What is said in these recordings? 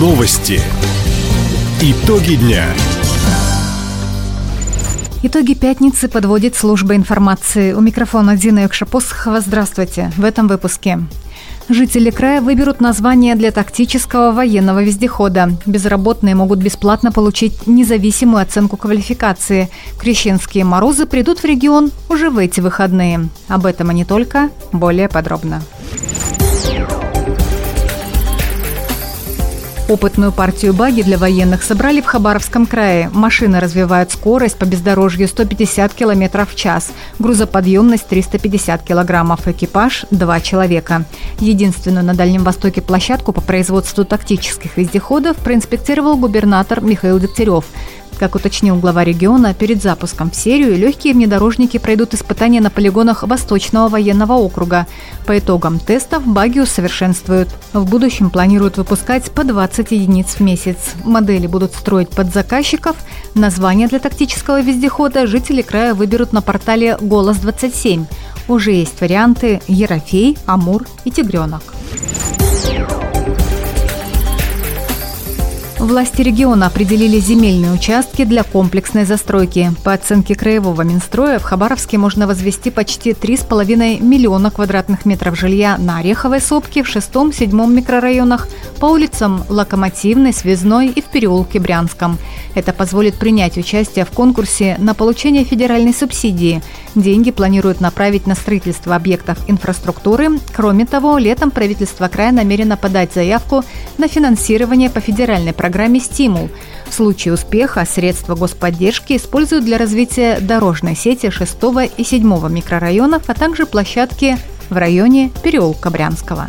Новости. Итоги дня. Итоги пятницы подводит служба информации. У микрофона Дина Якшапосхова. Здравствуйте. В этом выпуске. Жители края выберут название для тактического военного вездехода. Безработные могут бесплатно получить независимую оценку квалификации. Крещенские морозы придут в регион уже в эти выходные. Об этом и не только. Более подробно. Опытную партию баги для военных собрали в Хабаровском крае. Машины развивают скорость по бездорожью 150 км в час. Грузоподъемность 350 килограммов. Экипаж – два человека. Единственную на Дальнем Востоке площадку по производству тактических вездеходов проинспектировал губернатор Михаил Дегтярев. Как уточнил глава региона, перед запуском в серию легкие внедорожники пройдут испытания на полигонах Восточного военного округа. По итогам тестов баги усовершенствуют. В будущем планируют выпускать по 20 единиц в месяц. Модели будут строить под заказчиков. Название для тактического вездехода жители края выберут на портале «Голос-27». Уже есть варианты «Ерофей», «Амур» и «Тигренок». Власти региона определили земельные участки для комплексной застройки. По оценке Краевого Минстроя в Хабаровске можно возвести почти 3,5 миллиона квадратных метров жилья на Ореховой сопке в 6-7 микрорайонах, по улицам Локомотивной, Связной и в переулке Брянском. Это позволит принять участие в конкурсе на получение федеральной субсидии. Деньги планируют направить на строительство объектов инфраструктуры. Кроме того, летом правительство края намерено подать заявку на финансирование по федеральной программе «Стимул». В случае успеха средства господдержки используют для развития дорожной сети 6 и 7 микрорайонов, а также площадки в районе переулка Брянского.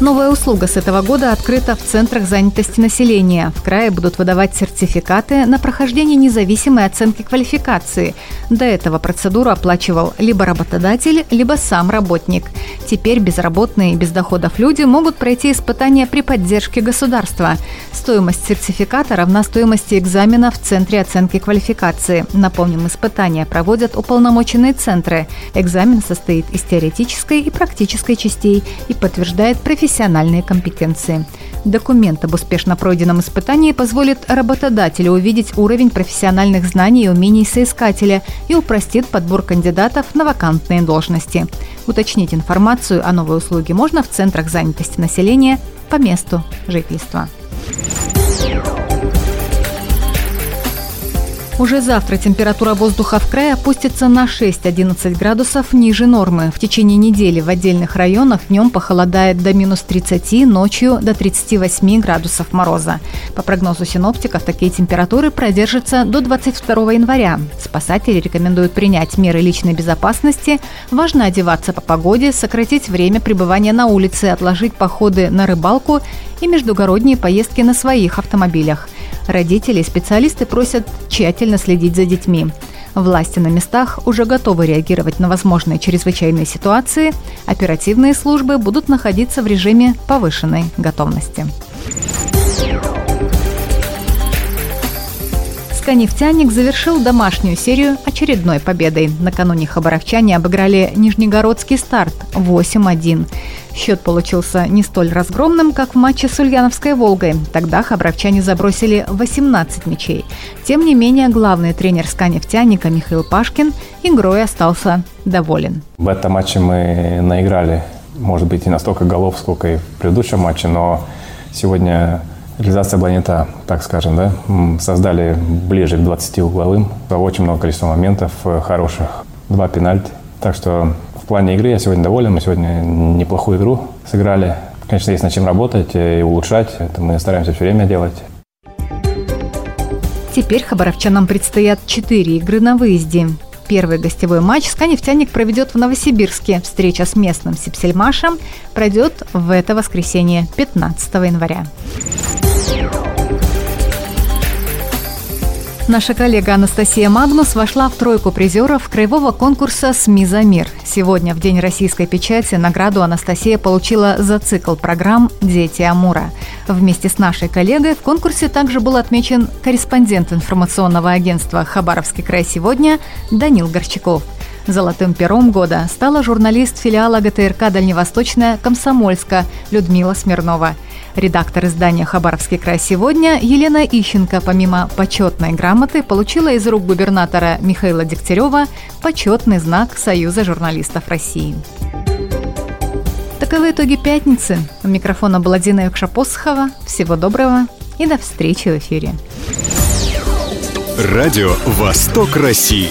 Новая услуга с этого года открыта в центрах занятости населения. В крае будут выдавать сертификаты на прохождение независимой оценки квалификации. До этого процедуру оплачивал либо работодатель, либо сам работник. Теперь безработные и без доходов люди могут пройти испытания при поддержке государства. Стоимость сертификата равна стоимости экзамена в Центре оценки квалификации. Напомним, испытания проводят уполномоченные центры. Экзамен состоит из теоретической и практической частей и подтверждает профессиональность профессиональные компетенции. Документ об успешно пройденном испытании позволит работодателю увидеть уровень профессиональных знаний и умений соискателя и упростит подбор кандидатов на вакантные должности. Уточнить информацию о новой услуге можно в центрах занятости населения по месту жительства. Уже завтра температура воздуха в крае опустится на 6-11 градусов ниже нормы. В течение недели в отдельных районах днем похолодает до минус 30, ночью до 38 градусов мороза. По прогнозу синоптиков, такие температуры продержатся до 22 января. Спасатели рекомендуют принять меры личной безопасности. Важно одеваться по погоде, сократить время пребывания на улице, отложить походы на рыбалку и междугородние поездки на своих автомобилях – Родители и специалисты просят тщательно следить за детьми. Власти на местах уже готовы реагировать на возможные чрезвычайные ситуации. Оперативные службы будут находиться в режиме повышенной готовности. Нефтяник завершил домашнюю серию очередной победой. Накануне хабаровчане обыграли Нижнегородский старт 8-1. Счет получился не столь разгромным, как в матче с Ульяновской «Волгой». Тогда хабаровчане забросили 18 мячей. Тем не менее, главный тренер «Ска-нефтяника» Михаил Пашкин игрой остался доволен. В этом матче мы наиграли, может быть, не настолько голов, сколько и в предыдущем матче, но сегодня Реализация была не та, так скажем, да. Создали ближе к 20 угловым. Очень много количества моментов э, хороших. Два пенальти. Так что в плане игры я сегодня доволен. Мы сегодня неплохую игру сыграли. Конечно, есть над чем работать и улучшать. Это мы стараемся все время делать. Теперь хабаровчанам предстоят четыре игры на выезде. Первый гостевой матч «Сканефтяник» проведет в Новосибирске. Встреча с местным Сипсельмашем пройдет в это воскресенье, 15 января. Наша коллега Анастасия Магнус вошла в тройку призеров краевого конкурса «СМИ за мир». Сегодня, в День российской печати, награду Анастасия получила за цикл программ «Дети Амура». Вместе с нашей коллегой в конкурсе также был отмечен корреспондент информационного агентства «Хабаровский край сегодня» Данил Горчаков. Золотым пером года стала журналист филиала ГТРК «Дальневосточная» Комсомольска Людмила Смирнова. Редактор издания «Хабаровский край сегодня» Елена Ищенко, помимо почетной грамоты, получила из рук губернатора Михаила Дегтярева почетный знак Союза журналистов России. Таковы итоги пятницы. У микрофона была Дина Юкшапосхова. Всего доброго и до встречи в эфире. Радио «Восток России».